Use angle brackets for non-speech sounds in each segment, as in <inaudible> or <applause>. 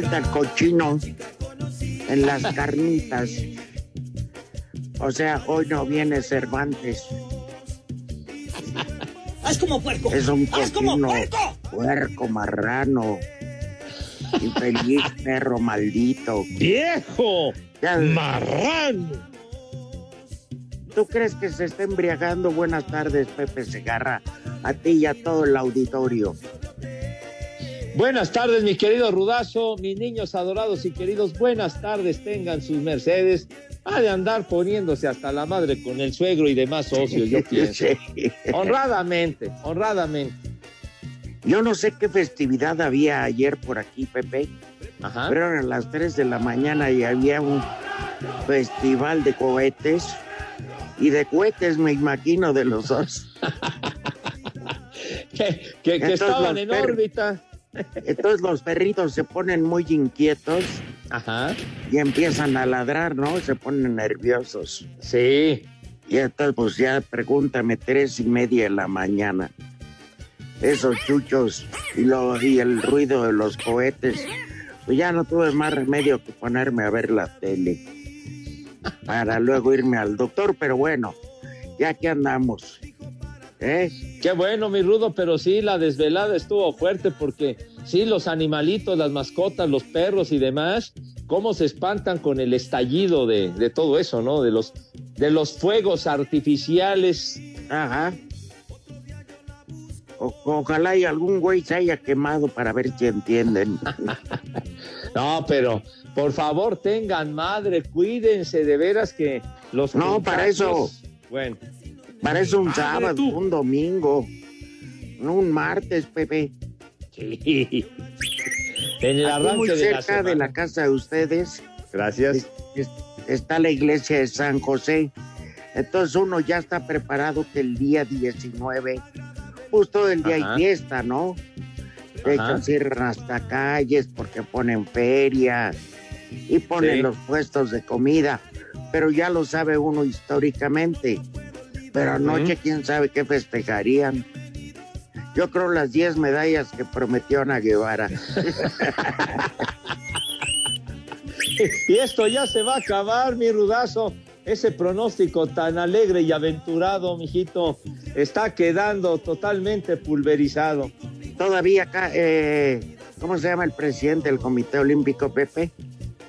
Falta el cochino en las <laughs> carnitas. O sea, hoy no viene Cervantes. ¡Haz como puerco! Es un ¡Haz como cochino puerco! puerco, marrano, infeliz <laughs> perro maldito. ¡Viejo! Ya- ¡Marrano! ¿Tú crees que se está embriagando? Buenas tardes, Pepe Segarra. A ti y a todo el auditorio. Buenas tardes, mi querido Rudazo, mis niños adorados y queridos, buenas tardes, tengan sus Mercedes. Ha de andar poniéndose hasta la madre con el suegro y demás socios, yo <laughs> pienso. Honradamente, honradamente. Yo no sé qué festividad había ayer por aquí, Pepe, Ajá. pero eran las 3 de la mañana y había un festival de cohetes. Y de cohetes me imagino de los dos. <laughs> Que, que- que Entonces, estaban en órbita. Entonces los perritos se ponen muy inquietos Ajá. y empiezan a ladrar, ¿no? Se ponen nerviosos. Sí. Y entonces, pues ya pregúntame, tres y media de la mañana. Esos chuchos y, lo, y el ruido de los cohetes. Pues ya no tuve más remedio que ponerme a ver la tele. Para luego irme al doctor, pero bueno, ya que andamos. ¿Eh? Qué bueno, mi Rudo, pero sí, la desvelada estuvo fuerte porque sí, los animalitos, las mascotas, los perros y demás, cómo se espantan con el estallido de, de todo eso, ¿no? De los, de los fuegos artificiales. Ajá. O- ojalá y algún güey se haya quemado para ver si entienden. <laughs> No, pero por favor tengan madre, cuídense de veras que los No, para contagios- Bueno, Para eso un sábado, tú. un domingo, no un martes, Pepe. sí. En el Aquí muy arranque de la, cerca de la casa de ustedes Gracias. es- está la iglesia de San José. Entonces uno ya está preparado que el día 19, pues todo el día Ajá. hay fiesta, ¿no? De Ajá. hecho, cierran hasta calles porque ponen feria y ponen Sí. los puestos de comida. Pero ya lo sabe uno históricamente. Pero anoche, quién sabe qué festejarían. Yo creo las 10 medallas que prometió Ana Guevara. <laughs> Y esto ya se va a acabar, mi rudazo. Ese pronóstico tan alegre y aventurado, mijito, está quedando totalmente pulverizado. Todavía acá, eh, ¿cómo se llama el presidente del Comité Olímpico, Pepe?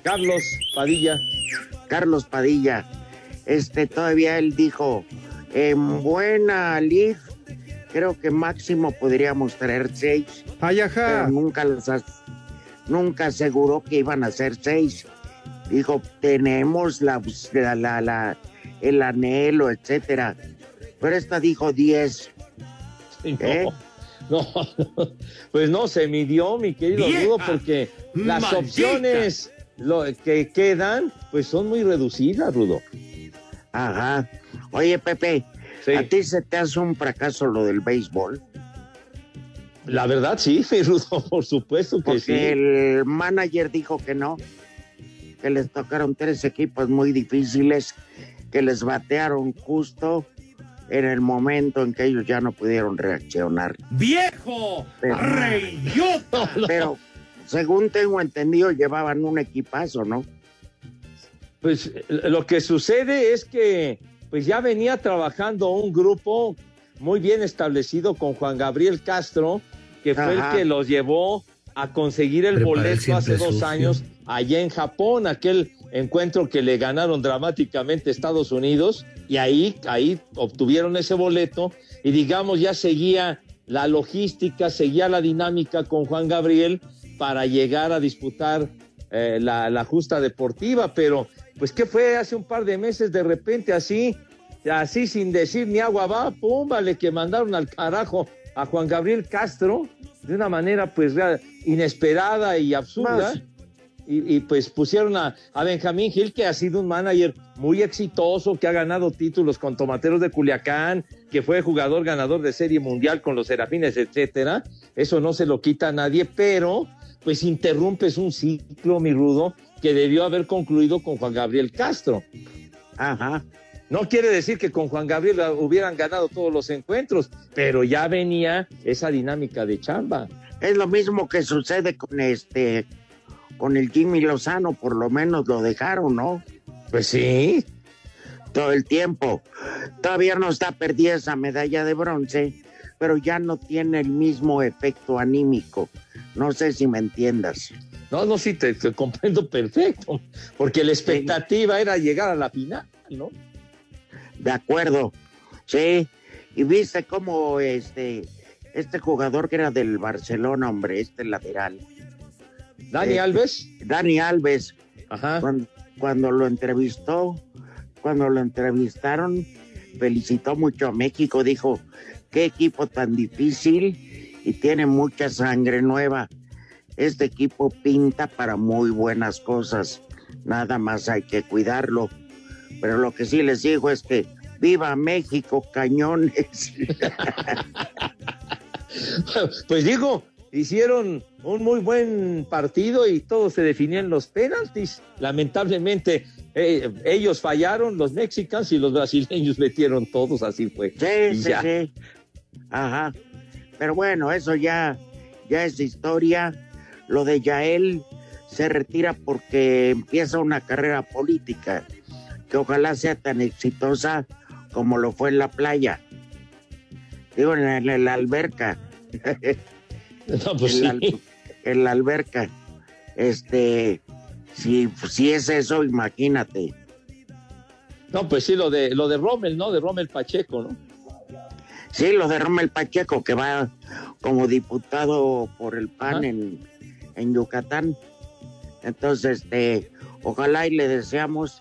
Carlos Padilla. Carlos Padilla. Este, todavía él dijo, en buena lid, creo que máximo podríamos traer seis, Ay, pero ajá. nunca as- nunca aseguró que iban a ser seis. Dijo, tenemos la, la, la- la- el anhelo, etcétera. Pero esta dijo diez. Sí, No, ¿Eh? <laughs> no, no, <laughs> pues no se midió, mi querido Rudo, porque las maldita. opciones lo, que quedan, pues son muy reducidas, Rudo. Ajá. Oye, Pepe, Sí. ¿a ti se te hace un fracaso lo del béisbol? La verdad, sí, <laughs> Rudo, por supuesto que Porque sí. el manager dijo que no, que les tocaron tres equipos muy difíciles, que les batearon justo en el momento en que ellos ya no pudieron reaccionar. ¡Viejo! Pero- ¡Reyota! <laughs> Pero según tengo entendido, llevaban un equipazo, ¿no? Pues lo que sucede es que pues ya venía trabajando un grupo muy bien establecido con Juan Gabriel Castro, que fue el que los llevó a conseguir el boleto hace dos sucio. años allá en Japón, aquel encuentro que le ganaron dramáticamente Estados Unidos, y ahí, ahí obtuvieron ese boleto, y digamos ya seguía la logística, seguía la dinámica con Juan Gabriel para llegar a disputar eh, la, la justa deportiva, pero pues que fue hace un par de meses de repente así, así sin decir ni agua va, pum, vale, que mandaron al carajo a Juan Gabriel Castro de una manera pues rea- inesperada y absurda. Más. Y, y, pues pusieron a, a Benjamín Gil, que ha sido un manager muy exitoso, que ha ganado títulos con Tomateros de Culiacán, que fue jugador ganador de Serie Mundial con los Serafines, etcétera. Eso no se lo quita a nadie, pero pues interrumpes un ciclo, mi rudo, que debió haber concluido con Juan Gabriel Castro. Ajá. No quiere decir que con Juan Gabriel hubieran ganado todos los encuentros, pero ya venía esa dinámica de chamba. Es lo mismo que sucede con este, con el Jimmy Lozano, por lo menos lo dejaron, ¿no? Pues sí. Todo el tiempo. Todavía no está perdida esa medalla de bronce, pero ya no tiene el mismo efecto anímico. No sé si me entiendas. No, no, sí, te, te comprendo perfecto, porque la expectativa era llegar a la final, ¿no? De acuerdo. Sí. Y viste cómo este, este jugador que era del Barcelona, hombre, este lateral, Dani Eh, Alves, Dani Alves, ajá. cuando, cuando lo entrevistó, cuando lo entrevistaron, felicitó mucho a México, dijo, qué equipo tan difícil y tiene mucha sangre nueva. Este equipo pinta para muy buenas cosas, nada más hay que cuidarlo. Pero lo que sí les digo es que viva México, cañones. <laughs> Pues digo, hicieron un muy buen partido y todo se definió en los penaltis. Lamentablemente, eh, ellos fallaron, los mexicanos y los brasileños <laughs> metieron todos, así fue. Sí, Y sí, ya. sí. Ajá. Pero bueno, eso ya, ya es historia. Lo de Yael se retira porque empieza una carrera política que ojalá sea tan exitosa como lo fue en la playa. Digo, en la, en la alberca. <laughs> No, pues en, la, sí. en la alberca. Este, si, si es eso, imagínate. No, pues sí, lo de, lo de Rommel, ¿no? De Rommel Pacheco, ¿no? Sí, lo de Rommel Pacheco, que va como diputado por el PAN en, en Yucatán. Entonces, este, ojalá y le deseamos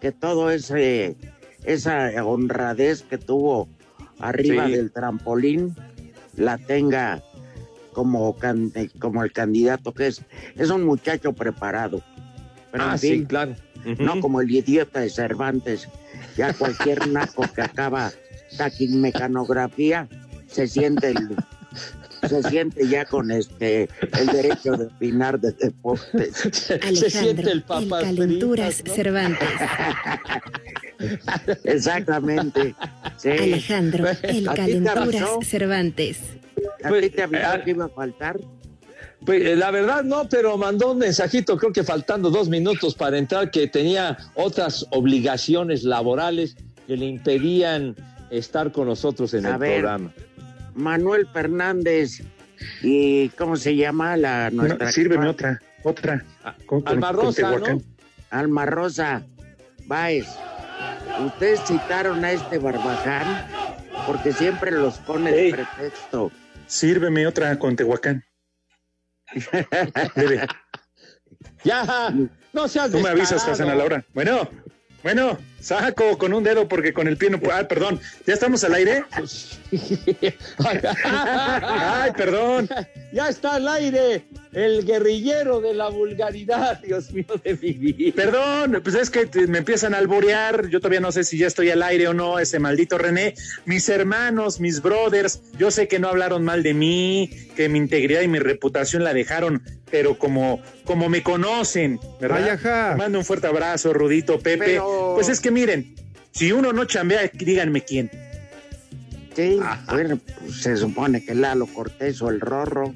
que todo ese esa honradez que tuvo arriba Sí. del trampolín la tenga como, can- como el candidato que es. Es un muchacho preparado. Pero ah, en sí, claro. No como el idiota de Cervantes. Ya cualquier naco que acaba taquimecanografía se siente el- <laughs> <laughs> se siente ya con este el derecho de opinar de deportes. se siente el el papas Calenturas. Cervantes. <laughs> Exactamente. Sí. Alejandro, el ¿A ti te Calenturas? Cervantes. ¿A ti te avisó Ah. que iba a faltar? Pues eh, la verdad no, pero mandó un mensajito, creo que faltando dos minutos para entrar, que tenía otras obligaciones laborales que le impedían estar con nosotros en A el ver. programa. Manuel Fernández y ¿cómo se llama la nuestra? No, sírveme otra, otra. Ah, Con- Alma con Rosa. ¿no? Alma Rosa Báez. Ustedes citaron a este Barbaján porque siempre los pone de pretexto. Sírveme otra con Tehuacán. <laughs> Ya, no seas tú me avisas. Hassan, a la hora. Bueno, bueno, saco con un dedo porque con el pie no puedo. Ah, perdón, ¿ya estamos al aire? <laughs> Ay, perdón. Ya está al aire el guerrillero de la vulgaridad, <laughs> Dios mío de mi vida. Perdón, pues es que me empiezan a alborear, yo todavía no sé si ya estoy al aire o no, ese maldito René. Mis hermanos, mis brothers, yo sé que no hablaron mal de mí, que mi integridad y mi reputación la dejaron, pero como, como me conocen, ¿verdad? Ay, ajá. Mando un fuerte abrazo, Rudito, Pepe. Pero- Pues es que miren, si uno no chambea, díganme quién. Sí, bueno, pues, se supone que Lalo Cortés o el Rorro.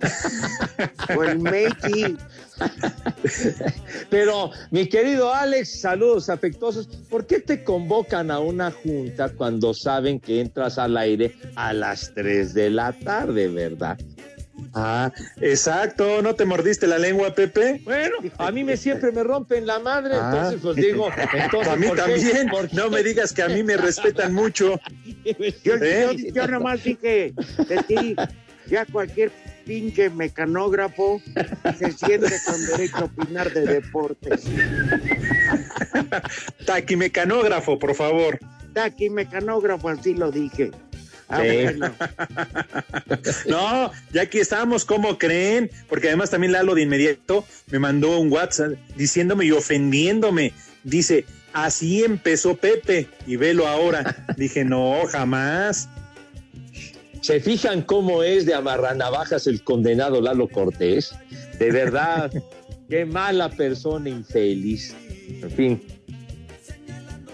<laughs> o el Meiji. <laughs> Pero, mi querido Alex, saludos afectuosos. ¿Por qué te convocan a una junta cuando saben que entras al aire a las 3 de la tarde, verdad? Ah, exacto, ¿no te mordiste la lengua, Pepe? Bueno, a mí me siempre me rompen la madre, Ah. entonces pues digo, <laughs> entonces a mí también. No me digas que a mí me respetan mucho. <laughs> Yo, ¿Eh? yo, yo nomás dije de ti, ya cualquier pinche mecanógrafo se siente con derecho a opinar de deportes. <laughs> Taquimecanógrafo, por favor. Taqui mecanógrafo, así lo dije. Ah, Sí. bueno. <laughs> No, ya aquí estamos, ¿cómo creen? Porque además también Lalo de inmediato me mandó un WhatsApp diciéndome y ofendiéndome. Dice, así empezó Pepe y velo ahora. <laughs> Dije, no, jamás. ¿Se fijan cómo es de amarranavajas el condenado Lalo Cortés? De verdad, <laughs> qué mala persona infeliz. En fin.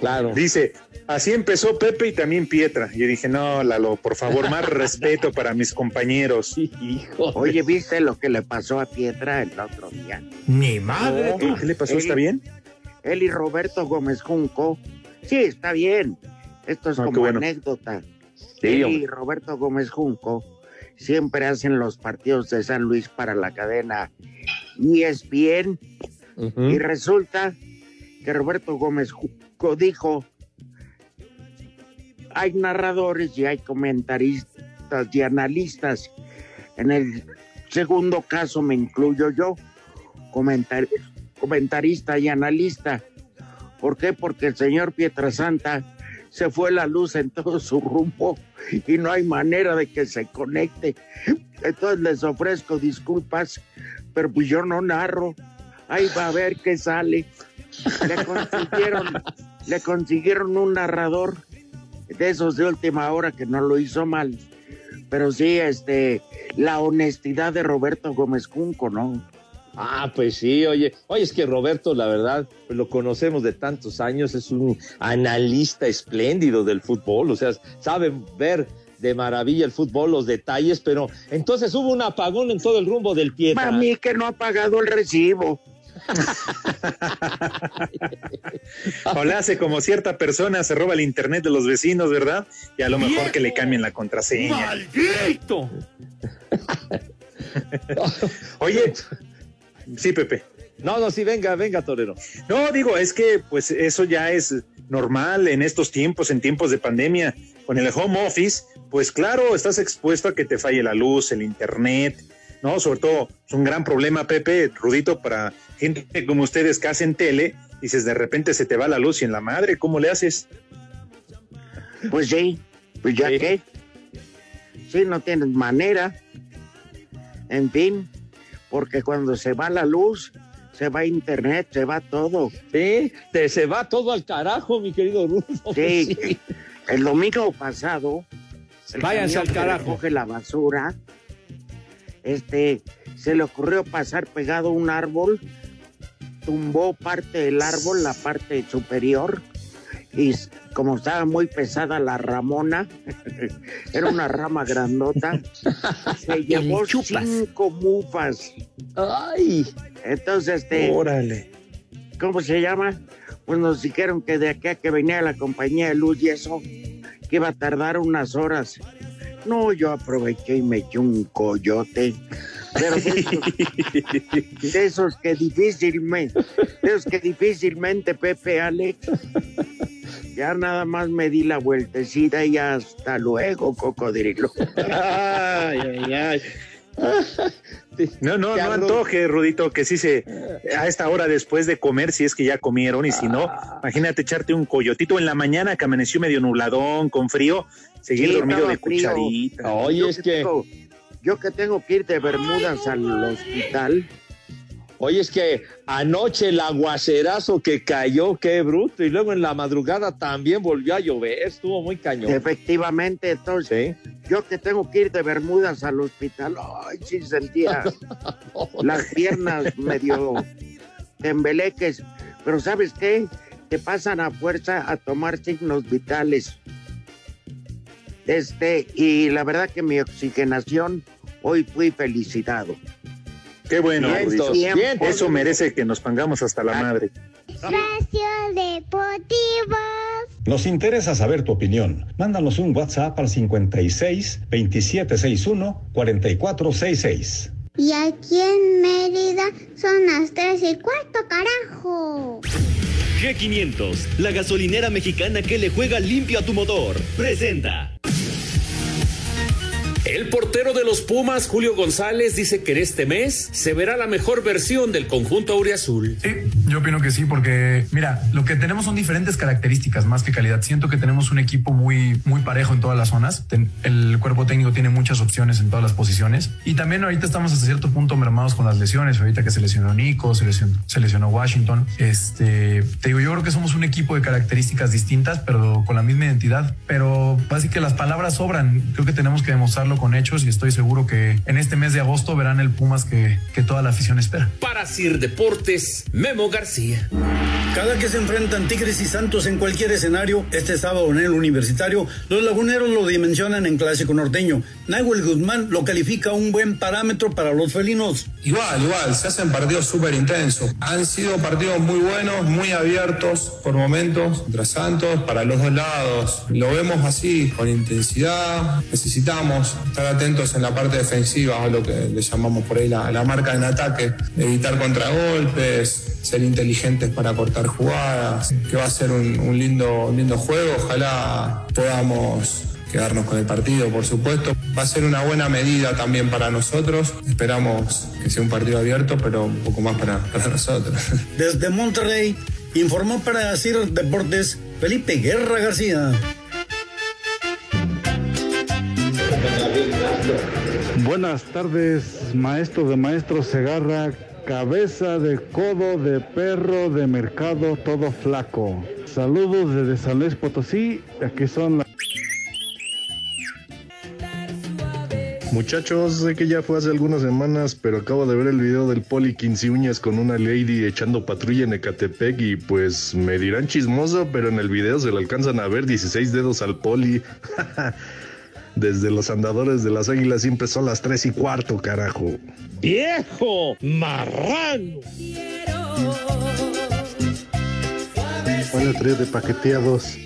Claro. Dice, así empezó Pepe y también Pietra. Y yo dije, no, Lalo, por favor, más <laughs> respeto para mis compañeros. Hijo. Oye, ¿viste lo que le pasó a Pietra el otro día? Ni madre. ¿Qué le pasó? ¿Está bien? Él y Roberto Gómez Junco. Sí, está bien. Esto es Ah, como bueno. anécdota. Sí, Él y Roberto Gómez Junco siempre hacen los partidos de San Luis para la cadena E ESPN Ujú. y resulta que Roberto Gómez Junco dijo hay narradores y hay comentaristas y analistas. En el segundo caso me incluyo yo, comentar- comentarista y analista. ¿Por qué? Porque el señor Pietrasanta se fue la luz en todo su rumbo y no hay manera de que se conecte. Entonces les ofrezco disculpas, pero pues yo no narro. Ahí va a ver qué sale. Le consiguieron un narrador de esos de última hora que no lo hizo mal. Pero sí, este, la honestidad de Roberto Gómez Junco, ¿no? Ah, pues sí, oye, oye, es que Roberto, la verdad, pues lo conocemos de tantos años, es un analista espléndido del fútbol, o sea, sabe ver de maravilla el fútbol, los detalles, pero entonces hubo un apagón en todo el rumbo del Pietra. Mami, que no ha pagado el recibo. <laughs> O le hace como cierta persona, se roba el internet de los vecinos, ¿verdad? Y a lo mejor que le cambien la contraseña. ¡Maldito! <laughs> Oye, sí, Pepe. No, no, sí, venga, venga, Torero. No, digo, es que pues eso ya es normal en estos tiempos, en tiempos de pandemia. Con el home office, pues claro, estás expuesto a que te falle la luz, el internet, ¿no? Sobre todo, es un gran problema, Pepe, Rudito, para gente como ustedes que hacen tele. Dices, de repente se te va la luz y en la madre, ¿cómo le haces? Pues sí, pues ya Sí. que. Sí, no tienes manera. En fin, porque cuando se va la luz, se va internet, se va todo. Sí, te se va todo al carajo, mi querido Rufo. Sí, <laughs> el domingo pasado, el Váyanse al carajo. recoge la basura, este, se le ocurrió pasar pegado a un árbol, tumbó parte del árbol, la parte superior, y como estaba muy pesada la ramona, <laughs> era una rama grandota, <laughs> se llevó cinco mufas. Ay, Entonces, este, Órale. ¿cómo se llama? Pues nos dijeron que de acá que venía la compañía de luz y eso, que iba a tardar unas horas. No, yo aproveché y me eché un coyote. Pero de esos, de esos que difícilmente, de esos que difícilmente, Pepe, Alex, ya nada más me di la vueltecita y hasta luego, cocodrilo. ay, ay, ay. No, no, no antoje, Rudito, que sí se, a esta hora después de comer, si es que ya comieron, y si no, imagínate echarte un coyotito en la mañana que amaneció medio nubladón, con frío, seguir Sí, dormido de frío. cucharita. Oye, Yo es que, tengo- yo que tengo que ir de Bermudas al hospital. oye, es que anoche el aguacerazo que cayó, qué bruto, y luego en la madrugada también volvió a llover, estuvo muy cañón. Efectivamente, entonces, Sí. yo que tengo que ir de Bermudas al hospital, ay, sí sentía <laughs> las piernas medio tembeleques, pero ¿sabes qué? Te pasan a fuerza a tomar signos vitales. Este, y la verdad que mi oxigenación, hoy fui felicitado. Qué bueno. Eso merece que nos pongamos hasta la madre. Espacio Deportivo. Nos interesa saber tu opinión. Mándanos un WhatsApp al 56 2761 4466. Y aquí en Mérida son las tres y cuarto, carajo. G500, la gasolinera mexicana que le juega limpio a tu motor. Presenta. El portero de los Pumas, Julio González, dice que en este mes se verá la mejor versión del conjunto auriazul. Sí, yo opino que sí, porque mira, lo que tenemos son diferentes características más que calidad. Siento que tenemos un equipo muy, muy parejo en todas las zonas. El cuerpo técnico tiene muchas opciones en todas las posiciones. Y también ahorita estamos hasta cierto punto mermados con las lesiones. Ahorita que se lesionó Nico, se lesionó, Washington. Este, te digo, yo creo que somos un equipo de características distintas, pero con la misma identidad. Pero que las palabras sobran. Creo que tenemos que demostrarlo con hechos y estoy seguro que en este mes de agosto verán el Pumas que, que toda la afición espera. Para Sir Deportes, Memo García. Cada que se enfrentan Tigres y Santos en cualquier escenario, este sábado en el Universitario, los laguneros lo dimensionan en Clásico Norteño. Nahuel Guzmán lo califica un buen parámetro para los felinos. Igual, igual, se hacen partidos súper intensos. Han sido partidos muy buenos, muy abiertos por momentos contra Santos, para los dos lados. Lo vemos así, con intensidad. Necesitamos estar atentos en la parte defensiva, a lo que le llamamos por ahí la, marca en ataque, evitar contragolpes, ser inteligentes para cortar jugadas, que va a ser un, lindo, lindo juego. Ojalá podamos quedarnos con el partido, por supuesto. Va a ser una buena medida también para nosotros. Esperamos que sea un partido abierto, pero un poco más para, para nosotros. Desde Monterrey, informó para Sir Deportes Felipe Guerra García. Buenas tardes, maestro de maestros Segarra, cabeza de codo de perro de mercado todo flaco. Saludos desde San Luis Potosí, aquí son las... Muchachos, sé que ya fue hace algunas semanas, pero acabo de ver el video del Poli Quince Uñas con una lady echando patrulla en Ecatepec y pues me dirán chismoso, pero en el video se le alcanzan a ver 16 dedos al Poli. <laughs> Desde los andadores de las águilas siempre son las 3 y cuarto, carajo. ¡Viejo! ¡Marrano! Hola, trío de paqueteados.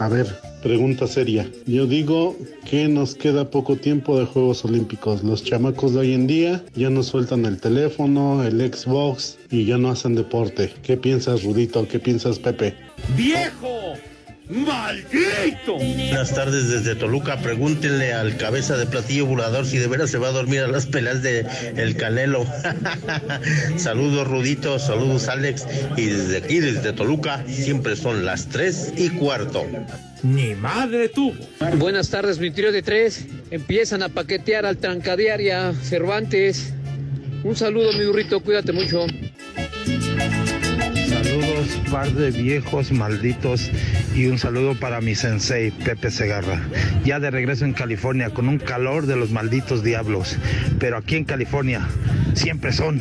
A ver, pregunta seria. Yo digo que nos queda poco tiempo de Juegos Olímpicos. Los chamacos de hoy en día ya no sueltan el teléfono, el Xbox y ya no hacen deporte. ¿Qué piensas, Rudito? ¿Qué piensas, Pepe? ¡Viejo! ¡Maldito! Buenas tardes desde Toluca. Pregúntenle al cabeza de platillo volador si de veras se va a dormir a las pelas de El Canelo. <laughs> saludos Rudito, saludos Alex. Y desde aquí, desde Toluca, siempre son las tres y cuarto. Ni madre tuvo. Buenas tardes, mi trío de tres. Empiezan a paquetear al Trancadiaria Cervantes. Un saludo, mi burrito, cuídate mucho. Par de viejos malditos y un saludo para mi sensei, Pepe Segarra. Ya de regreso en California con un calor de los malditos diablos. Pero aquí en California siempre son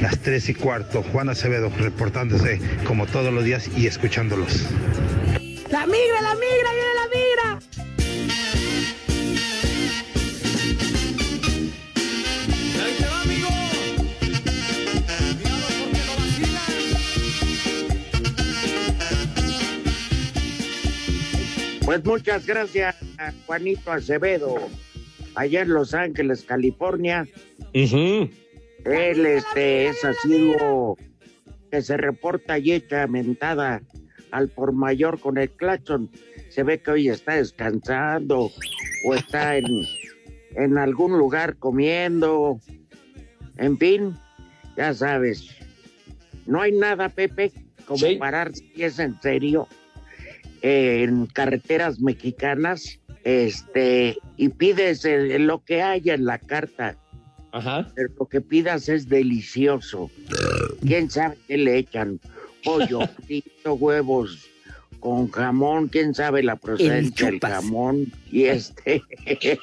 las tres y cuarto. Juan Acevedo reportándose como todos los días y escuchándolos. La migra, la migra, viene la migra. Pues muchas gracias a Juanito Acevedo, allá en Los Ángeles, California. Él este, es asiduo que se reporta y echa mentada al por mayor con el claxon. Se ve que hoy está descansando o está en, en algún lugar comiendo. En fin, ya sabes. No hay nada, Pepe, como parar si es en serio en carreteras mexicanas este y pides el- lo que haya en la carta. Pero lo que pidas es delicioso. ¿Quién sabe qué le echan? Pollo <laughs> frito, huevos con jamón, quién sabe la procedencia del jamón y este <laughs>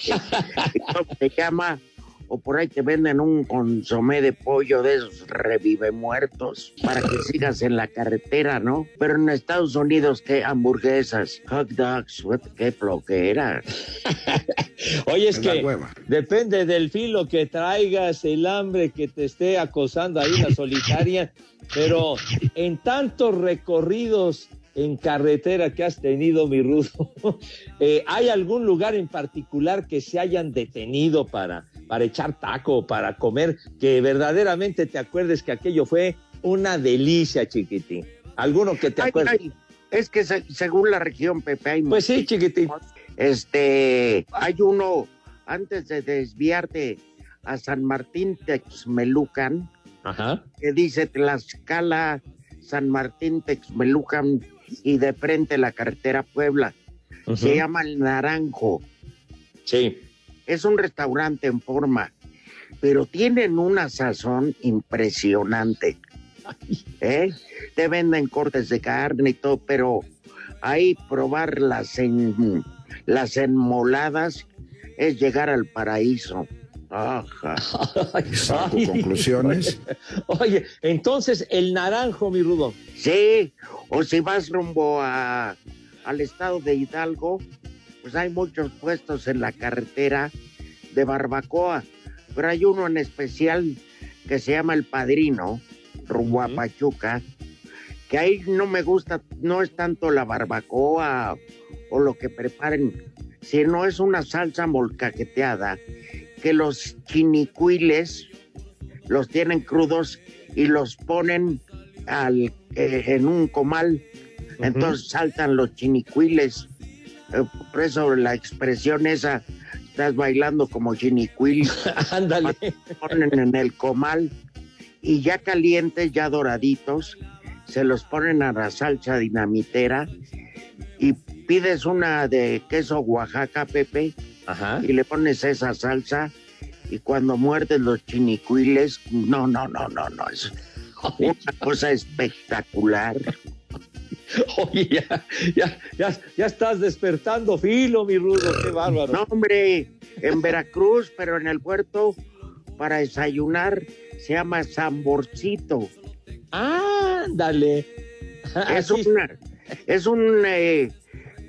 ¿cómo se llama o por ahí te venden un consomé de pollo de esos revive muertos para que sigas en la carretera, ¿no? Pero en Estados Unidos, ¿qué hamburguesas? Hot dogs, what- qué floquera. <laughs> Oye, es que depende del filo que traigas, el hambre que te esté acosando ahí la solitaria, pero en tantos recorridos en carretera que has tenido, mi rudo, <laughs> eh, ¿hay algún lugar en particular que se hayan detenido para, para echar taco, para comer, que verdaderamente te acuerdes que aquello fue una delicia, chiquitín? ¿Alguno que te Ay, acuerdes? ay, es que se- según la región, Pepe, hay Pues sí, chiquitín. Este, hay uno, antes de desviarte a San Martín Texmelucan, Ajá. que dice Tlaxcala, San Martín Texmelucan y de frente la carretera Puebla. Se llama El Naranjo. Sí. Es un restaurante en forma, pero tienen una sazón impresionante. ¿Eh? Te venden cortes de carne y todo, pero ahí probar las, en- las enmoladas es llegar al paraíso. Ajá. <laughs> Saco conclusiones. <laughs> Oye, entonces el naranjo, mi rudo. Sí, o si vas rumbo a, al estado de Hidalgo, pues hay muchos puestos en la carretera de barbacoa, pero hay uno en especial que se llama El Padrino, rumbo a Pachuca, que ahí no me gusta, no es tanto la barbacoa o lo que preparen, sino es una salsa molcajeteada que los chinicuiles los tienen crudos y los ponen al, eh, en un comal. Entonces saltan los chinicuiles. Eh, por eso la expresión esa, estás bailando como chinicuil. <laughs> Ándale. Ponen en el comal y ya calientes, ya doraditos, se los ponen a la salsa dinamitera y pides una de queso Oaxaca, Pepe, y le pones esa salsa y cuando muerdes los chinicuiles, no, no, no, no, no, es una cosa espectacular. <laughs> Oye, ya, ya, ya, ya estás despertando filo, mi rudo, qué bárbaro. No, hombre, en Veracruz, pero en el puerto, para desayunar, se llama Samborcito. Ándale. <laughs> Es una, es un, eh,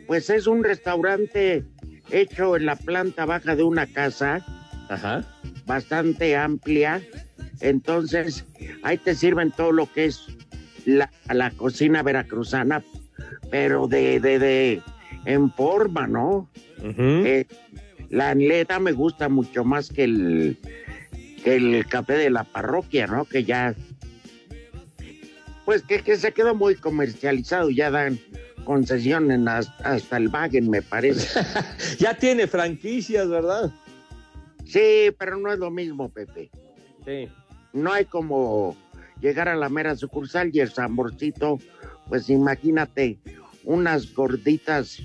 pues es un restaurante hecho en la planta baja de una casa, bastante amplia. Entonces, ahí te sirven todo lo que es la, la cocina veracruzana, pero de, de, de, en forma, ¿no? Eh, la neta me gusta mucho más que el, que el café de la parroquia, ¿no? Que ya, pues que, que se quedó muy comercializado, ya dan concesiones hasta, hasta el Wagen, me parece. <laughs> ya tiene franquicias, ¿verdad? Sí, pero no es lo mismo, Pepe. Sí. No hay como llegar a la mera sucursal y el samborcito, pues imagínate, unas gorditas,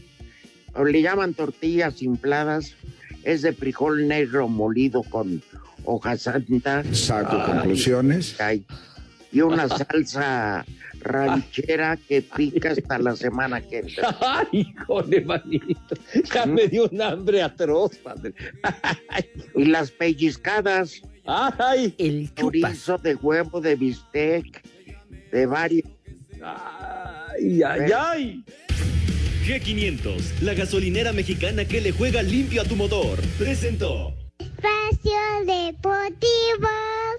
o le llaman tortillas infladas, es de frijol negro molido con hoja santa. Saco Ay, conclusiones. ay. Y una salsa ranchera que pica hasta la semana que entra. <laughs> Ay, híjole, manito. Ya me dio un hambre atroz, padre. <laughs> Y las pellizcadas. Ay, el chorizo de huevo, de bistec, de varios. Ay, ay, ay. G500, la gasolinera mexicana que le juega limpio a tu motor, presentó. Espacio Deportivo.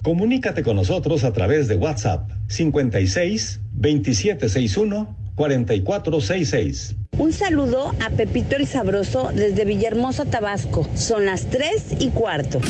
Comunícate con nosotros a través de WhatsApp 56 2761 4466. Un saludo a Pepito el Sabroso desde Villahermosa, Tabasco. Son las 3 y cuarto.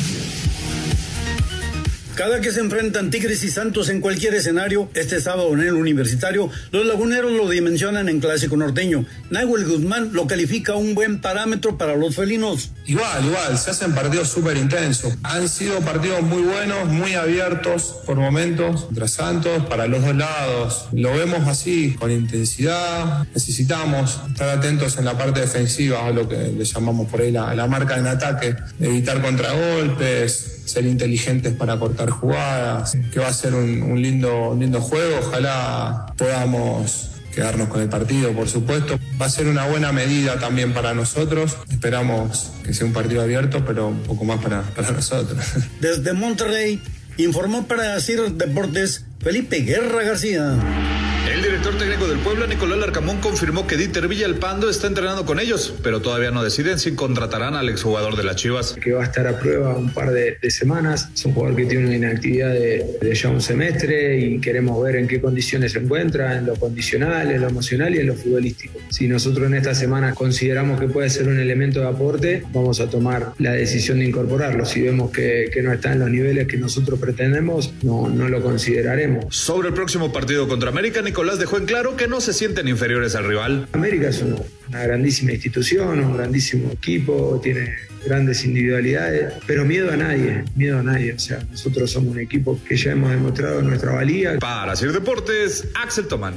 Cada que se enfrentan Tigres y Santos en cualquier escenario, este sábado en el Universitario, los laguneros lo dimensionan en clásico norteño. Nahuel Guzmán lo califica un buen parámetro para los felinos. Igual, igual, se hacen partidos súper intensos. Han sido partidos muy buenos, muy abiertos por momentos contra Santos, para los dos lados. Lo vemos así, con intensidad. Necesitamos estar atentos en la parte defensiva, lo que le llamamos por ahí la, la marca en ataque, evitar contragolpes, ser inteligentes para cortar jugadas, que va a ser un, lindo, lindo juego. Ojalá podamos quedarnos con el partido, por supuesto. Va a ser una buena medida también para nosotros. Esperamos que sea un partido abierto, pero un poco más para, para nosotros. <laughs> Desde Monterrey, informó para CIR Deportes Felipe Guerra García. El director técnico del Puebla, Nicolás Larcamón, confirmó que Dieter Villalpando está entrenando con ellos, pero todavía no deciden si contratarán al exjugador de las Chivas. Que va a estar a prueba un par de, de semanas. Es un jugador que tiene una inactividad de, de, ya un semestre y queremos ver en qué condiciones se encuentra, en lo condicional, en lo emocional y en lo futbolístico. Si nosotros en esta semana consideramos que puede ser un elemento de aporte, vamos a tomar la decisión de incorporarlo. Si vemos que, que no está en los niveles que nosotros pretendemos, no, no lo consideraremos. Sobre el próximo partido contra América, Nicolás dejó en claro que no se sienten inferiores al rival. América es una, una grandísima institución, un grandísimo equipo, tiene grandes individualidades, pero miedo a nadie, miedo a nadie. O sea, nosotros somos un equipo que ya hemos demostrado nuestra valía. Para hacer deportes, Axel Tomán.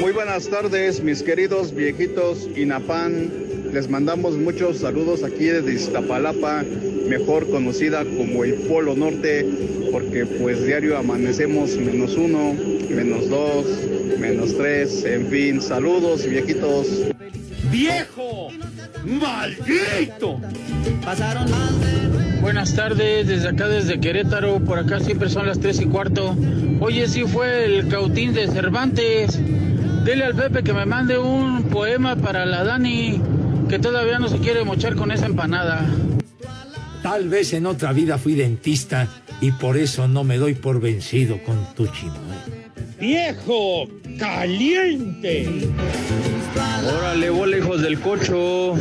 Muy buenas tardes, mis queridos viejitos Inapán. Les mandamos muchos saludos aquí desde Iztapalapa, mejor conocida como el Polo Norte, porque pues diario amanecemos menos uno, menos dos, menos tres, en fin, saludos viejitos. ¡Viejo! ¡Maldito! Pasaron Buenas tardes, desde acá, desde Querétaro, por acá siempre son las tres y cuarto. Oye, sí fue el cautín de Cervantes. Dile al Pepe que me mande un poema para la Dani, que todavía no se quiere mochar con esa empanada. Tal vez en otra vida fui dentista y por eso no me doy por vencido con tu chimoy. ¡Viejo! ¡Caliente! Órale, bola, hijos del cocho.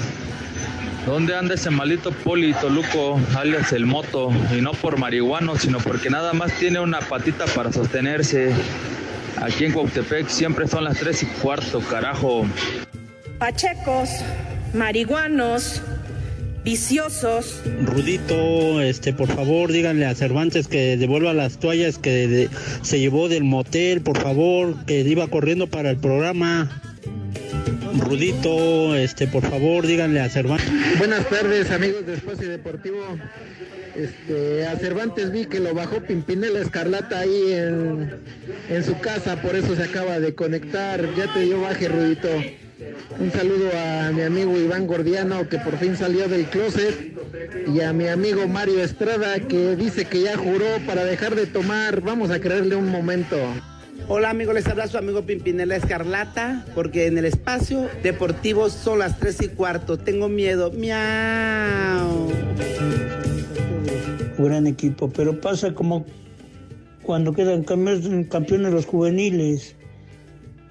¿Dónde anda ese maldito Poli Toluco, alias el moto? Y no por marihuano, sino porque nada más tiene una patita para sostenerse. Aquí en Cuautepec siempre son las tres y cuarto, carajo. Pachecos, marihuanos, viciosos. Rudito, este, por favor, díganle a Cervantes que devuelva las toallas que de, se llevó del motel, por favor, que iba corriendo para el programa. Rudito, este, por favor, díganle a Cervantes. Buenas tardes, amigos de Espacio Deportivo. Este, a Cervantes vi que lo bajó Pimpinela Escarlata ahí en, en su casa, por eso se acaba de conectar. Ya te dio baje, Rudito. Un saludo a mi amigo Iván Gordiano, que por fin salió del closet. Y a mi amigo Mario Estrada, que dice que ya juró para dejar de tomar. Vamos a creerle un momento. Hola amigos, les habla su amigo Pimpinela Escarlata, porque en el espacio deportivo son las tres y cuarto. Tengo miedo. Miau. Gran equipo, pero pasa como cuando quedan campeones los juveniles.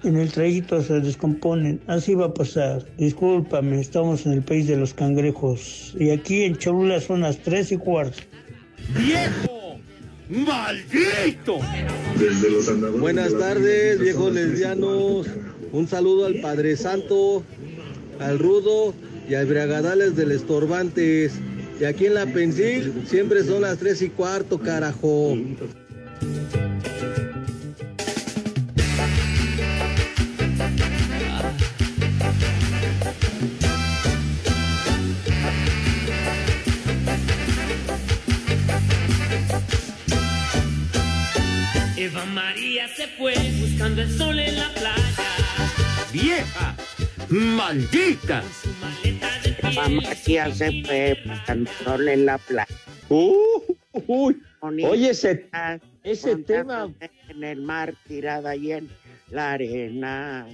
En el trayecto se descomponen. Así va a pasar. Discúlpame, estamos en el país de los cangrejos. Y aquí en Cholula son las tres y cuarto. ¡Viejo! ¡Maldito! Desde los Buenas tardes, viejos lesbianos. Un saludo al Padre Santo, al Rudo y al Briagadales del Estorbantes. Y aquí en la Pensil siempre son las tres y cuarto, carajo. Eva María se fue buscando el sol en la playa. ¡Vieja! ¡Maldita! Eva María se fue buscando el sol en la playa. Uh, uy. Oye, ese, ese tema. En el mar, tirada ahí en la arena.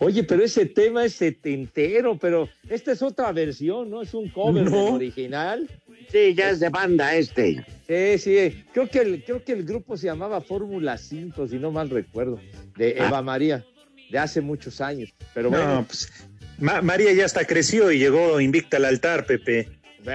Oye, pero ese tema es setentero, pero esta es otra versión, ¿no? Es un cover No. original. Sí, ya es de banda este. Sí, sí. Creo que el, creo que el grupo se llamaba Fórmula 5, si no mal recuerdo, de Eva María, de hace muchos años. Pero bueno. No, pues Ma- María ya hasta creció y llegó invicta al altar, Pepe.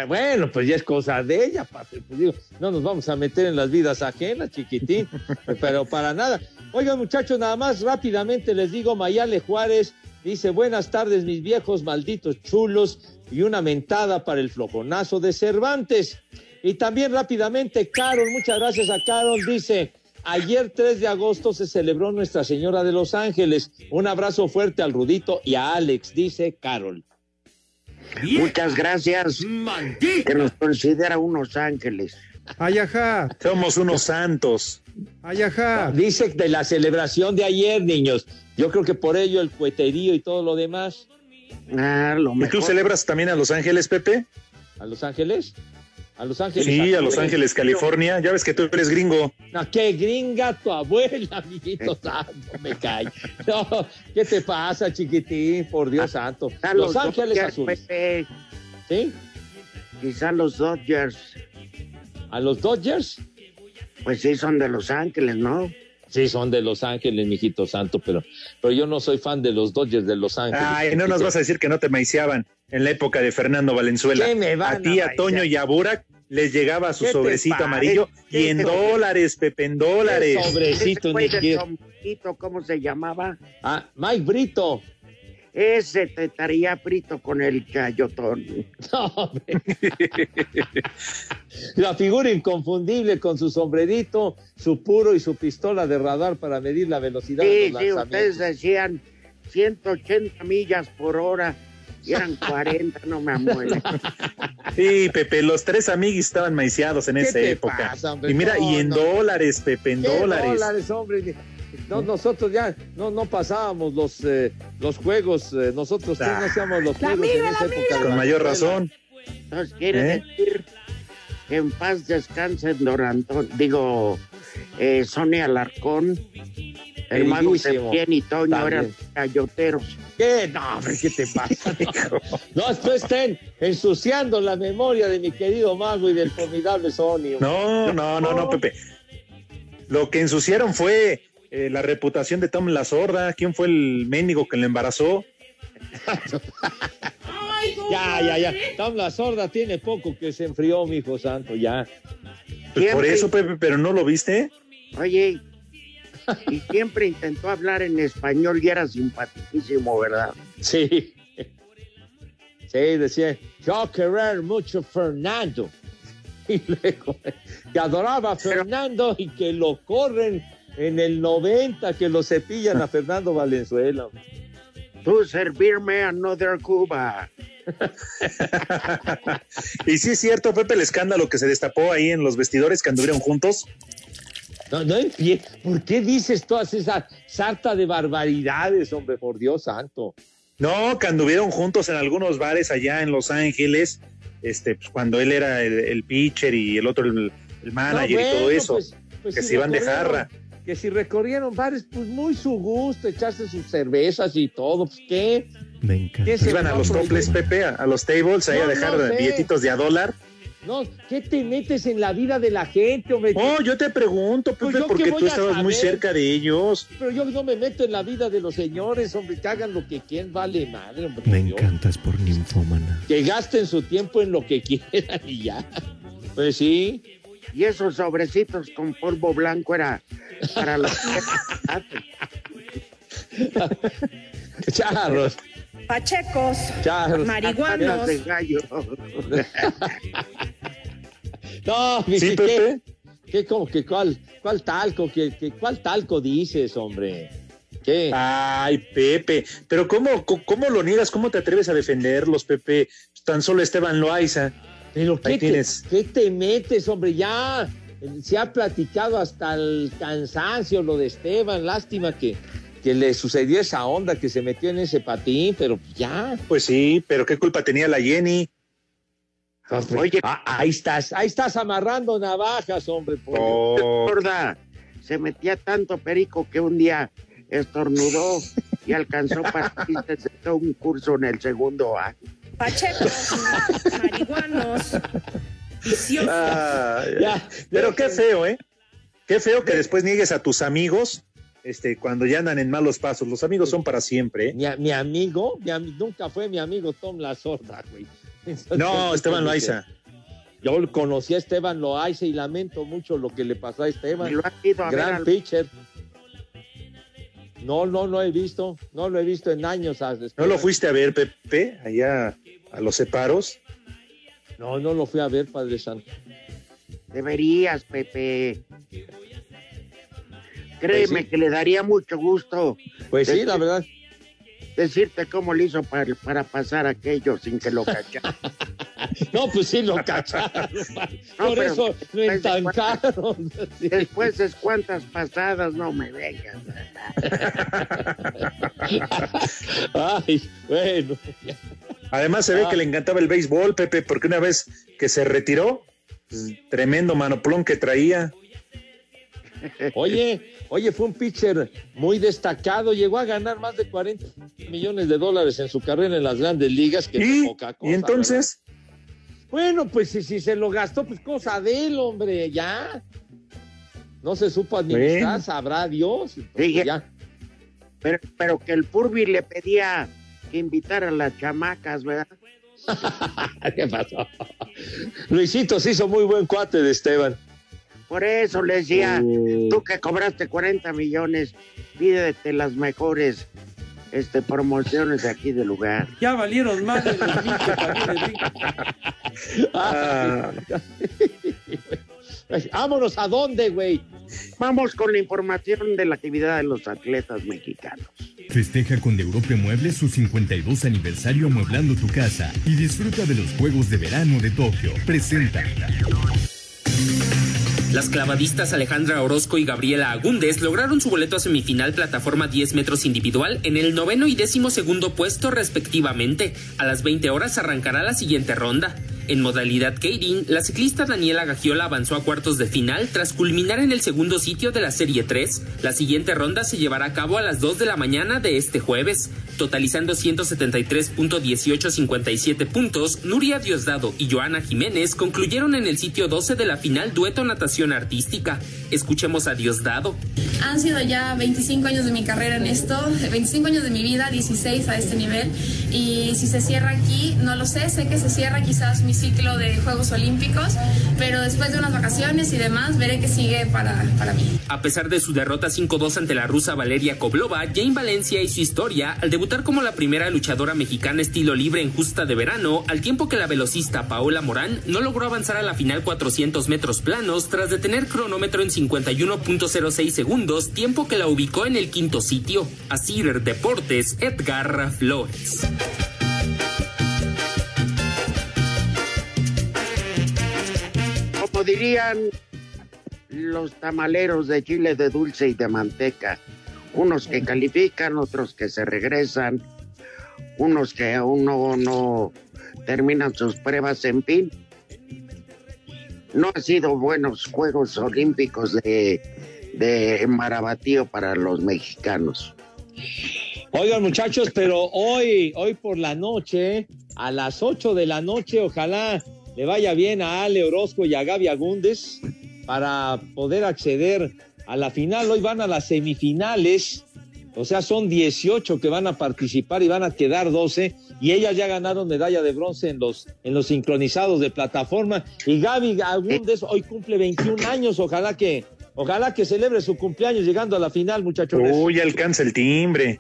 Bueno, pues ya es cosa de ella, papi. Pues digo, no nos vamos a meter en las vidas ajenas, chiquitín, <laughs> pero para nada. Oigan, muchachos, nada más rápidamente les digo, Mayale Juárez dice, buenas tardes, mis viejos malditos chulos, y una mentada para el flojonazo de Cervantes. Y también rápidamente, Carol, muchas gracias a Carol, dice, ayer 3 de agosto se celebró Nuestra Señora de los Ángeles. Un abrazo fuerte al Rudito y a Alex, dice Carol. Muchas gracias. Que nos considera unos ángeles. Ayajá. Somos unos santos. Ayajá. Dice de la celebración de ayer, niños. Yo creo que por ello el cueterío y todo lo demás. Ah, lo ¿Y tú celebras también a Los Ángeles, Pepe? ¿A Los Ángeles? A Los Ángeles. Sí, a Los Ángeles, California. Ya ves que tú eres gringo. No, qué gringa tu abuela, amiguito <laughs> santo, me cae. No, ¿qué te pasa, chiquitín? Por Dios santo. Los Ángeles Dodgers, Azules. Pepe. ¿Sí? Quizá los Dodgers. ¿A los Dodgers? Pues sí, son de Los Ángeles, ¿no? Sí, son de Los Ángeles, mijito santo, pero, pero yo no soy fan de los Dodgers de Los Ángeles. Ay, no nos vas a decir que no te maiciaban en la época de Fernando Valenzuela. ¿Qué me van a ti, a a Toño y a Burak les llegaba su ¿Qué te sobrecito amarillo ¿Qué y en te- dólares, Pepe, en dólares. ¿Qué sobrecito? ¿Cómo se llamaba? Ah, Mike Brito. Ese te estaría frito con el. <laughs> No, hombre. La figura inconfundible con su sombrerito, su puro y su pistola de radar para medir la velocidad de Sí, los sí, ustedes decían 180 millas por hora y eran 40, no me amuelo. <laughs> Sí, Pepe, los tres amiguis estaban maiciados en ¿Qué esa te época. pasa, hombre? y mira, No, y en no. dólares, Pepe, en ¿Qué dólares. dólares, hombre? No, nosotros ya no, no pasábamos los, eh, los juegos, eh, nosotros sí no hacíamos los juegos en esa época. de Con mayor razón. Entonces quiere ¿Eh? decir que en paz descansen Don Antón, digo, eh, Sonia Alarcón, el mago Queridísimo. Septién y Toño También. eran cayoteros. ¿Qué? No, hombre, ¿qué te pasa? <laughs> hijo? no, esto estén ensuciando la memoria de mi querido mago y del formidable Sony. hombre. No, no, no, no, Pepe. Lo que ensuciaron fue eh, la reputación de Tom La Sorda. ¿Quién fue el mendigo que le embarazó? <laughs> Ya, ya, ya. Tom la sorda tiene poco que se enfrió, mi hijo santo, ya. Pues por eso, Pepe, pero no lo viste. Oye, y siempre intentó hablar en español y era simpaticísimo, ¿verdad? Sí. Sí, decía, yo querer mucho Fernando. <laughs> Y luego, que adoraba a Fernando y que lo corren en el 90, que lo cepillan a <laughs> Fernando Valenzuela. Tú servirme another Cuba. <laughs> y sí es cierto, Pepe, el escándalo que se destapó ahí en los vestidores que anduvieron juntos. No, no ¿Por qué dices todas esas sarta de barbaridades, hombre, por Dios santo? No, que anduvieron juntos en algunos bares allá en Los Ángeles, este, pues, cuando él era el, el pitcher y el otro el, el manager No, y todo eso. pues- pues que se iban de jarra. Que si recorrieron bares, pues muy su gusto, echarse sus cervezas y todo, pues qué. Me encanta. ¿Qué se Iban a los toples, Pepe, a, a los tables, ahí No, a dejar no sé. billetitos de a dólar. No, ¿qué te metes en la vida de la gente, hombre? Oh, yo te pregunto, Pues Pepe, porque tú estabas muy cerca de ellos. Pero yo no me meto en la vida de los señores, hombre, que hagan lo que quieran, vale madre, hombre. Me Dios. encantas por ninfómana. Que gasten su tiempo en lo que <laughs> quieran y ya. Pues sí. Y esos sobrecitos con polvo blanco era para los <laughs> Charros. Pachecos, Charros. marihuanos, de gallo. <laughs> No, mi Sí, ¿qué? Pepe. ¿Qué, cómo, que cuál, cuál talco, que, que- cuál talco dices, hombre? ¿Qué? Ay, Pepe, pero ¿cómo, cómo lo niegas? ¿Cómo te atreves a defenderlos, Pepe? Tan solo Esteban Loaiza. Pero ¿qué Ahí te, qué te metes, hombre? Ya se ha platicado hasta el cansancio lo de Esteban. Lástima que, que le sucedió esa onda, que se metió en ese patín, pero ya. Pues sí, pero ¿qué culpa tenía la Jenny? Oye, Ah, ahí estás, ahí estás amarrando navajas, hombre. por. Oh, <laughs> gorda, se metía tanto perico que un día estornudó y alcanzó para <laughs> un curso en el segundo A. pachecos, marihuanos, viciosos. ah, Ya, pero qué feo, ¿eh? Qué feo que después niegues a tus amigos este, cuando ya andan en malos pasos. Los amigos son para siempre, ¿eh? Mi, mi amigo, mi ami- nunca fue mi amigo Tom La Sorda, güey. <laughs> No, Esteban Loaiza. Yo conocí a Esteban Loaiza y lamento mucho lo que le pasó a Esteban. lo ha ido a ver Gran al- pitcher. No, no, no he visto. No lo he visto en años. a ¿No Esteban. lo fuiste a ver, Pepe, allá a los separos? No, no lo fui a ver, Padre Santo. Deberías, Pepe. Créeme sí. que le daría mucho gusto Pues sí, la verdad. Decirte cómo le hizo para, para pasar aquello sin que lo cachara. <laughs> no, pues sí lo cacharon. <laughs> Por eso de entancaron. <laughs> Después de cuantas pasadas, no me vengas. Ay, bueno. Además se ve Ah. que le encantaba el béisbol, Pepe, porque una vez que se retiró, pues, tremendo manoplón que traía. Oye, oye, fue un pitcher muy destacado, llegó a ganar más de 40 millones de dólares en su carrera en las grandes ligas, que ¿Y? poca cosa, ¿Y entonces? ¿verdad? Bueno, pues si, si se lo gastó, pues cosa de él, hombre, ya. No se supo administrar, Bueno. sabrá Dios. pues ya. Pero, pero que el Purvi le pedía que invitara a las chamacas, ¿verdad? <laughs> ¿Qué pasó? Luisito se hizo muy buen cuate de Esteban. Por eso le decía, tú que cobraste 40 millones, pídete las mejores este, promociones de aquí del lugar. Ya valieron más de los mil que. <laughs> Ah. Vámonos a dónde, güey. Vamos con la información de la actividad de los atletas mexicanos. Festeja con de Europe Muebles su 52 aniversario amueblando tu casa y disfruta de los Juegos de Verano de Tokio. Presenta. Las clavadistas Alejandra Orozco y Gabriela Agúndez lograron su boleto a semifinal plataforma 10 metros individual en el noveno y décimo segundo puesto respectivamente. A las 20 horas arrancará la siguiente ronda. En modalidad Keirin, la ciclista Daniela Gagiola avanzó a cuartos de final tras culminar en el segundo sitio de la Serie 3. La siguiente ronda se llevará a cabo a las 2 de la mañana de este jueves. Totalizando 173.1857 puntos, Nuria Diosdado y Joana Jiménez concluyeron en el sitio 12 de la final dueto natación artística. Escuchemos a Diosdado. Han sido ya 25 años de mi carrera en esto, 25 años de mi vida, 16 a este nivel. Y si se cierra aquí, no lo sé, sé que se cierra quizás mi ciclo de Juegos Olímpicos, pero después de unas vacaciones y demás, veré qué sigue para, para mí. A pesar de su derrota 5-2 ante la rusa Valeria Koblova, Jane Valencia hizo historia al debutar como la primera luchadora mexicana estilo libre en justa de verano, al tiempo que la velocista Paola Morán no logró avanzar a la final 400 metros planos tras detener cronómetro en 51.06 segundos, tiempo que la ubicó en el quinto sitio. Así Deportes, Edgar Flores. Dirían los tamaleros de chile de dulce y de manteca, unos que califican, otros que se regresan, unos que aún no, no terminan sus pruebas, en fin. No han sido buenos Juegos Olímpicos de, de Marabatío para los mexicanos. Oigan, muchachos, pero hoy, hoy por la noche, a las 8 de la noche, ojalá le vaya bien a Ale Orozco y a Gaby Agúndez para poder acceder a la final. Hoy van a las semifinales, o sea, son 18 que van a participar y van a quedar 12. Y ellas ya ganaron medalla de bronce en los, en los sincronizados de plataforma. Y Gaby Agúndez hoy cumple 21 años. Ojalá que, ojalá que celebre su cumpleaños llegando a la final, muchachos. Uy, alcanza el timbre.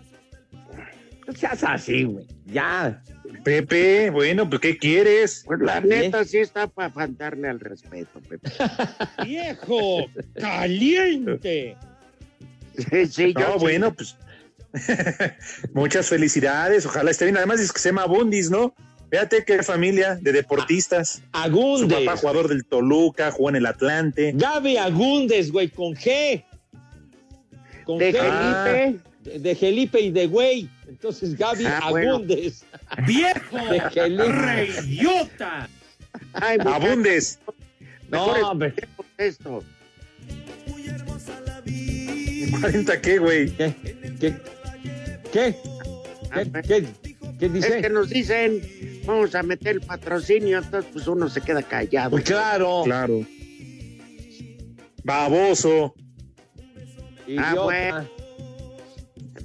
No seas así, güey. Ya. Pepe, bueno, pues ¿qué quieres? Pues la neta sí está para faltarle al respeto, Pepe. <laughs> ¡Viejo! ¡Caliente! Sí, sí, yo No, sí. bueno, pues <laughs> muchas felicidades. Ojalá esté bien. Además es que se llama Bundis, ¿no? Fíjate qué familia de deportistas. Agúndez. Su papá jugador del Toluca, jugó en el Atlante. Gaby Agúndez, güey, con G. Con De G. Felipe. De, de Felipe y de güey. Entonces, Gaby Ah, bueno. Agúndez. <laughs> ¡Viejo! ¡Reyota! Ay, Abundes. No, hombre. esto. ¿40 qué, güey? ¿Qué? ¿Qué? ¿Qué? ¿Qué, qué, qué Es dice? que nos dicen, vamos a meter el patrocinio, entonces pues uno se queda callado. Pues claro. Claro. Baboso. Ah, bueno.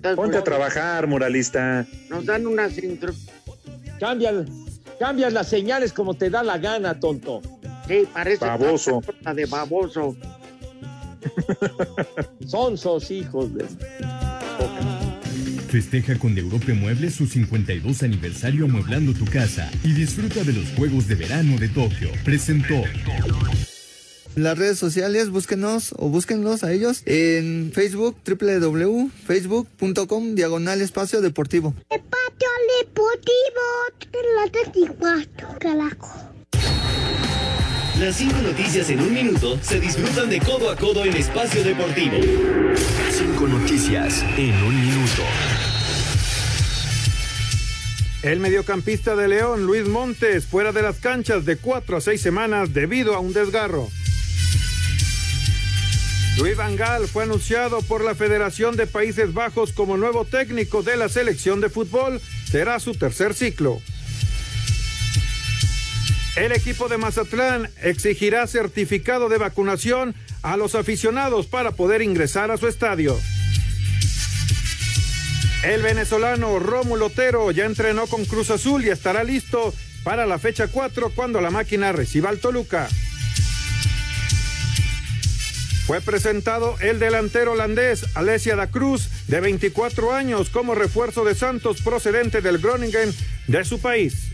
Entonces, Ponte a pues, trabajar, moralista. Nos dan unas intro... Cambia, cambias las señales como te da la gana, tonto. Sí, parece Baboso. la de baboso. <laughs> Son sos hijos de... Festeja con de Europe Muebles su 52 aniversario amueblando tu casa y disfruta de los Juegos de Verano de Tokio. Presentó. Las redes sociales, búsquenos o búsquenlos a ellos en Facebook, www.facebook.com, diagonal espacio deportivo. Patio deportivo, en la 34, carajo. Las cinco noticias en un minuto se disfrutan de codo a codo en espacio deportivo. Cinco noticias en un minuto. El mediocampista de León, Luis Montes, fuera de las canchas de cuatro a seis semanas debido a un desgarro. Luis Van Gaal fue anunciado por la Federación de Países Bajos como nuevo técnico de la selección de fútbol. Será su tercer ciclo. El equipo de Mazatlán exigirá certificado de vacunación a los aficionados para poder ingresar a su estadio. El venezolano Rómulo Otero ya entrenó con Cruz Azul y estará listo para la fecha 4 cuando la máquina reciba al Toluca. Fue presentado el delantero holandés Alessia da Cruz, de 24 años, como refuerzo de Santos procedente del Groningen de su país.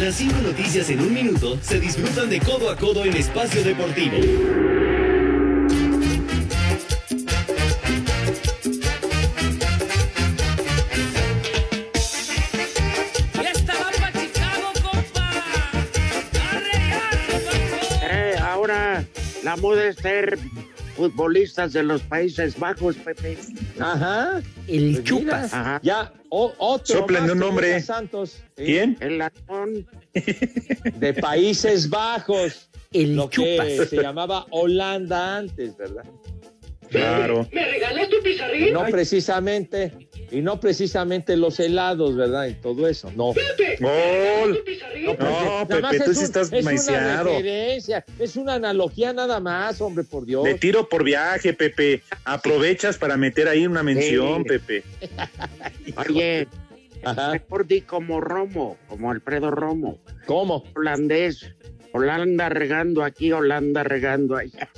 Las cinco noticias en un minuto se disfrutan de codo a codo en espacio deportivo. La moda es ser futbolistas de los Países Bajos, Pepe. Ajá. El Pues chupas. mira. Ajá. Ya, o- otro. Soplen un nombre. Santos. ¿sí? ¿Quién? El latón. <laughs> De Países Bajos. El Lo que chupas. se llamaba Holanda antes, ¿verdad? Claro. ¿Me regalas tu pizarrín? No precisamente, y no precisamente los helados, ¿verdad? Y todo eso, no. Gol. No, Pepe, tú es sí un- estás es maiciado. una referencia, es una analogía nada más, hombre, por Dios. De tiro por viaje, Pepe. Aprovechas para meter ahí una mención, Sí. Pepe. <laughs> Oye, mejor di como Romo, como Alfredo Romo. ¿Cómo? Holandés. Holanda regando aquí, Holanda regando allá.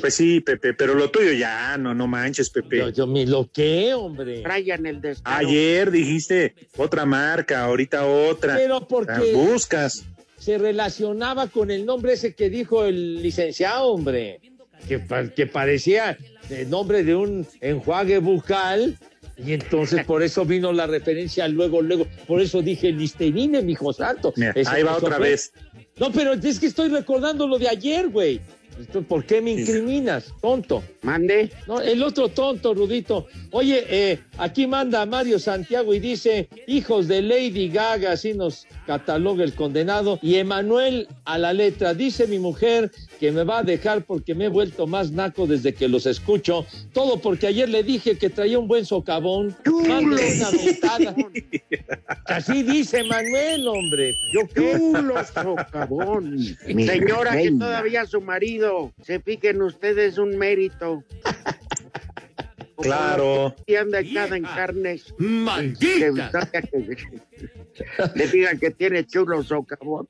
Pues sí, Pepe, pero lo tuyo ya, no, no manches, Pepe. Yo, yo me lo que, hombre. Trayan el descaro. Ayer dijiste otra marca, ahorita otra. Pero porque- Ah, Buscas. Se relacionaba con el nombre ese que dijo el licenciado, hombre, que, que parecía el nombre de un enjuague bucal. Y entonces por eso vino la referencia luego, luego. Por eso dije Listerine, mijo santo. Mira, ahí va otra fue. vez. No, pero es que estoy recordando lo de ayer, güey. Entonces, ¿Por qué me incriminas, tonto? Mande. No, el otro tonto, Rudito. Oye, eh, aquí manda Mario Santiago y dice, hijos de Lady Gaga, así nos cataloga el condenado. Y Emanuel a la letra, dice mi mujer que me va a dejar porque me he vuelto más naco desde que los escucho. Todo porque ayer le dije que traía un buen socavón. Una. Así dice Manuel, hombre. ¿Yo qué? Socavón. Señora, que todavía su marido se piquen ustedes un mérito. Claro. Y anda echada en carnes. ¡Maldita! Que- que- <laughs> Le digan que tiene chulo socavón.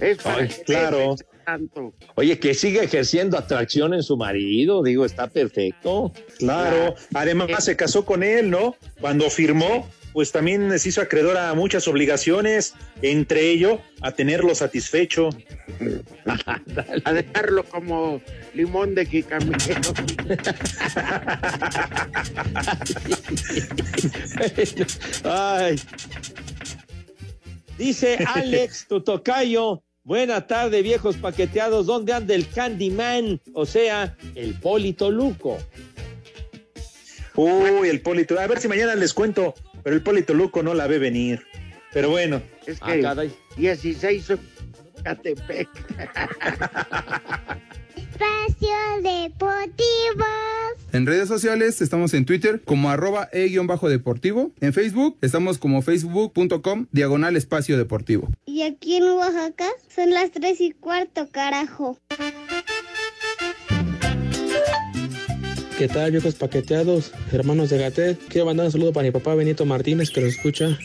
Es para Ay, que claro. tanto. Oye, que sigue ejerciendo atracción en su marido, digo, está perfecto. Claro. Además se casó con él, ¿no? Cuando firmó, pues también se hizo acreedor a muchas obligaciones, entre ello a tenerlo satisfecho. <laughs> A dejarlo como limón de jicamero. <laughs> Ay. Dice Alex, tu tocayo. Buena tarde, viejos paqueteados. ¿Dónde anda el Candyman? O sea, el Polito Luco. Uy, el Polito. A ver si mañana les cuento, pero el Polito Luco no la ve venir. Pero bueno. Es Ah, que caray. 16 son Catepec. Espacio Deportivo. En redes sociales estamos en Twitter como arroba e-deportivo. En Facebook estamos como facebook.com diagonal espacio deportivo. Y aquí en Oaxaca son las tres y cuarto, carajo. ¿Qué tal, viejos paqueteados, hermanos de Gatet? Quiero mandar un saludo para mi papá Benito Martínez, que lo escucha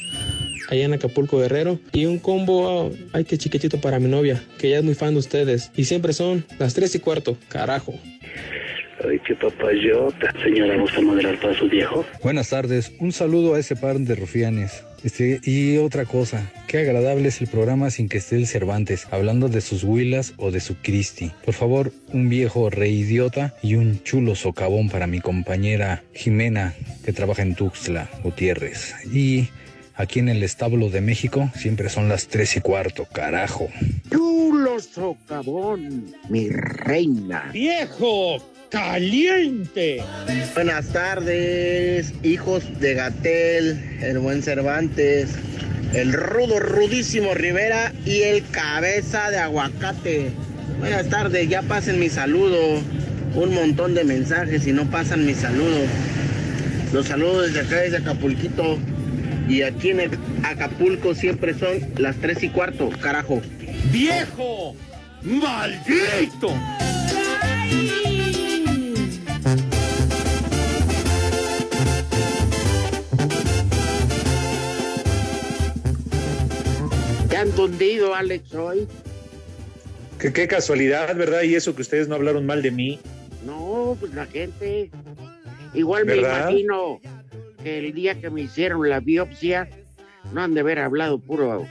allá en Acapulco Guerrero. Y un combo, ay, qué chiquitito para mi novia, que ya es muy fan de ustedes. Y siempre son las tres y cuarto, carajo. Ay, qué papayota. Señora, ¿gusta moderar para su viejo? Buenas tardes, un saludo a ese par de rufianes. Este, y otra cosa, qué agradable es el programa sin que esté el Cervantes, hablando de sus huilas o de su Cristi. Por favor, un viejo reidiota y un chulo socavón para mi compañera Jimena, que trabaja en Tuxtla, Gutiérrez. Y aquí en el establo de México siempre son las tres y cuarto, carajo. Chulo socavón, mi reina. ¡Viejo! ¡Caliente! Buenas tardes, hijos de Gatel, el buen Cervantes, el rudo, rudísimo Rivera y el cabeza de aguacate. Buenas tardes, ya pasen mi saludo. Un montón de mensajes y no pasan mi saludo. Los saludos desde acá, desde Acapulquito. Y aquí en Acapulco siempre son las tres y cuarto, carajo. ¡Viejo! ¡Maldito! ¿Te han tundido, Alex, hoy? Qué, qué casualidad, ¿verdad? Y eso que ustedes no hablaron mal de mí. No, pues la gente. Igual me imagino que el día que me hicieron la biopsia, no han de haber hablado puro,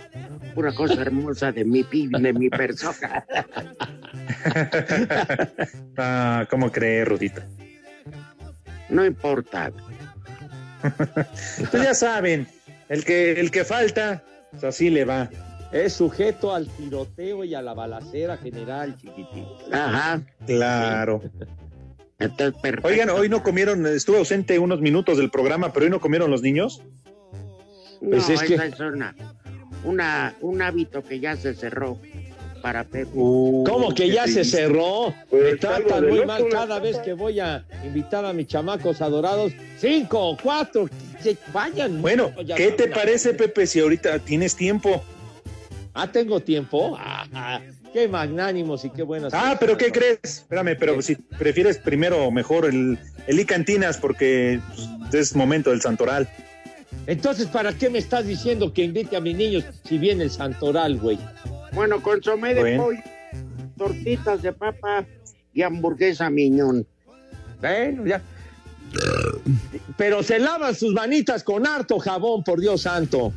pura cosa hermosa de mi, de mi persona. <laughs> Ah, ¿cómo crees, Rudita? No importa. <laughs> Pues ya saben, el que, el que falta, pues así le va. Es sujeto al tiroteo y a la balacera general, chiquitín. Ajá. Claro. <laughs> Entonces, perfecto. Oigan, hoy no comieron, estuve ausente unos minutos del programa, pero hoy no comieron los niños. No, Pues es que- esa es una, una, un hábito que ya se cerró para Pepe. ¿Cómo que ya se cerró? Me Pues, tratan algo de muy loco, mal cada vez que voy a invitar a mis chamacos adorados. Cinco, cuatro, que vayan. Bueno, Ya ¿qué te parece, Pepe, si ahorita tienes tiempo? Ah, tengo tiempo. Ah, ah, qué magnánimos y qué buenas. Ah, pero ¿qué crees? Espérame, pero si prefieres primero mejor el, el Icantinas porque pues, es momento del Santoral. Entonces, ¿para qué me estás diciendo que invite a mis niños si viene el Santoral, güey? Bueno, consomé de Bueno. pollo, tortitas de papa y hamburguesa miñón. Bueno, ya. Pero se lavan sus manitas con harto jabón, por Dios santo.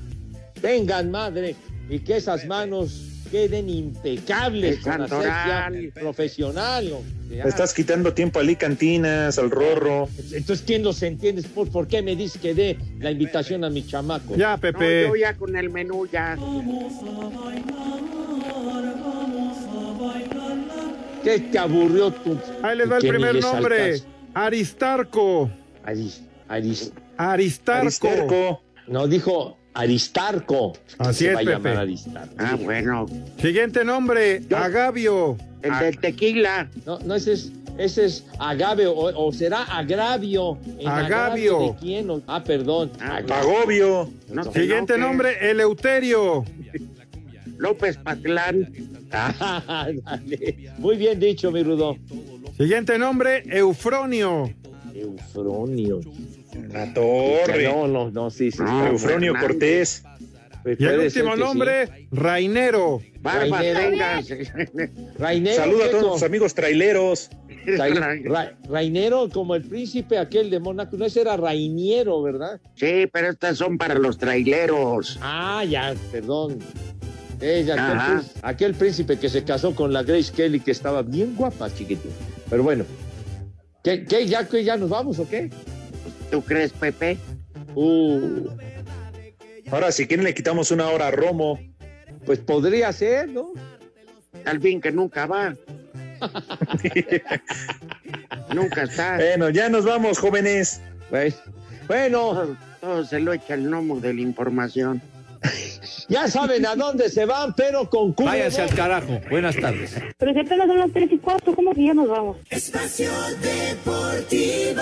Vengan, madre, y que esas manos queden impecables El con asepsia profesional. Le estás quitando tiempo al Icantinas, al Rorro. Entonces, ¿quién los entiende? ¿Por, por qué me dices que dé la invitación a mi chamaco? Ya, No, yo ya con el menú ya. ¿Qué te aburrió tú? Ahí les va el primer nombre. alcanza. Aristarco. Aris- Aris- Aristarco. No, dijo Aristarco. Así Se es, va a Pepe. llamar Aristarco. Ah, bueno. Siguiente nombre, Agavio. El del tequila. No, no, ese es, ese es agave o, o será agravio. ¿En Agavio. ¿De quién? O- Ah, perdón. Agobio. No te Siguiente nombre, Eleuterio. López Patlán. Ah. <laughs> Muy bien dicho, mi Rudo. Siguiente nombre, Eufronio. Eufronio. La torre. No, no, no, sí, sí. No, Eufronio Fernández. Cortés. Pues Y el último que sí. nombre, Rainero. Barba Rainero. Saluda a todos tus amigos traileros. Ra- Ra- Rainero, como el príncipe aquel de Mónaco. No, ese era Rainiero, ¿verdad? Sí, pero estas son para los traileros. Ah, ya, perdón. Ella, aquel, aquel príncipe que se casó con la Grace Kelly, que estaba bien guapa, chiquitín. Pero bueno. ¿Qué, qué, ya, qué, ¿Ya nos vamos o qué? ¿Tú crees, Pepe? Uh, Ahora, si quieren, le quitamos una hora a Romo. pues podría ser, ¿no? Al fin que nunca va. <laughs> nunca está. Bueno, ya nos vamos, jóvenes. Pues, bueno, Todo, todo se lo echa el gnomo de la información. ya saben a dónde se van, pero con culo. Váyanse al carajo. Buenas tardes. Pero si apenas son las tres y cuarto, ¿cómo que ya nos vamos? Espacio Deportivo.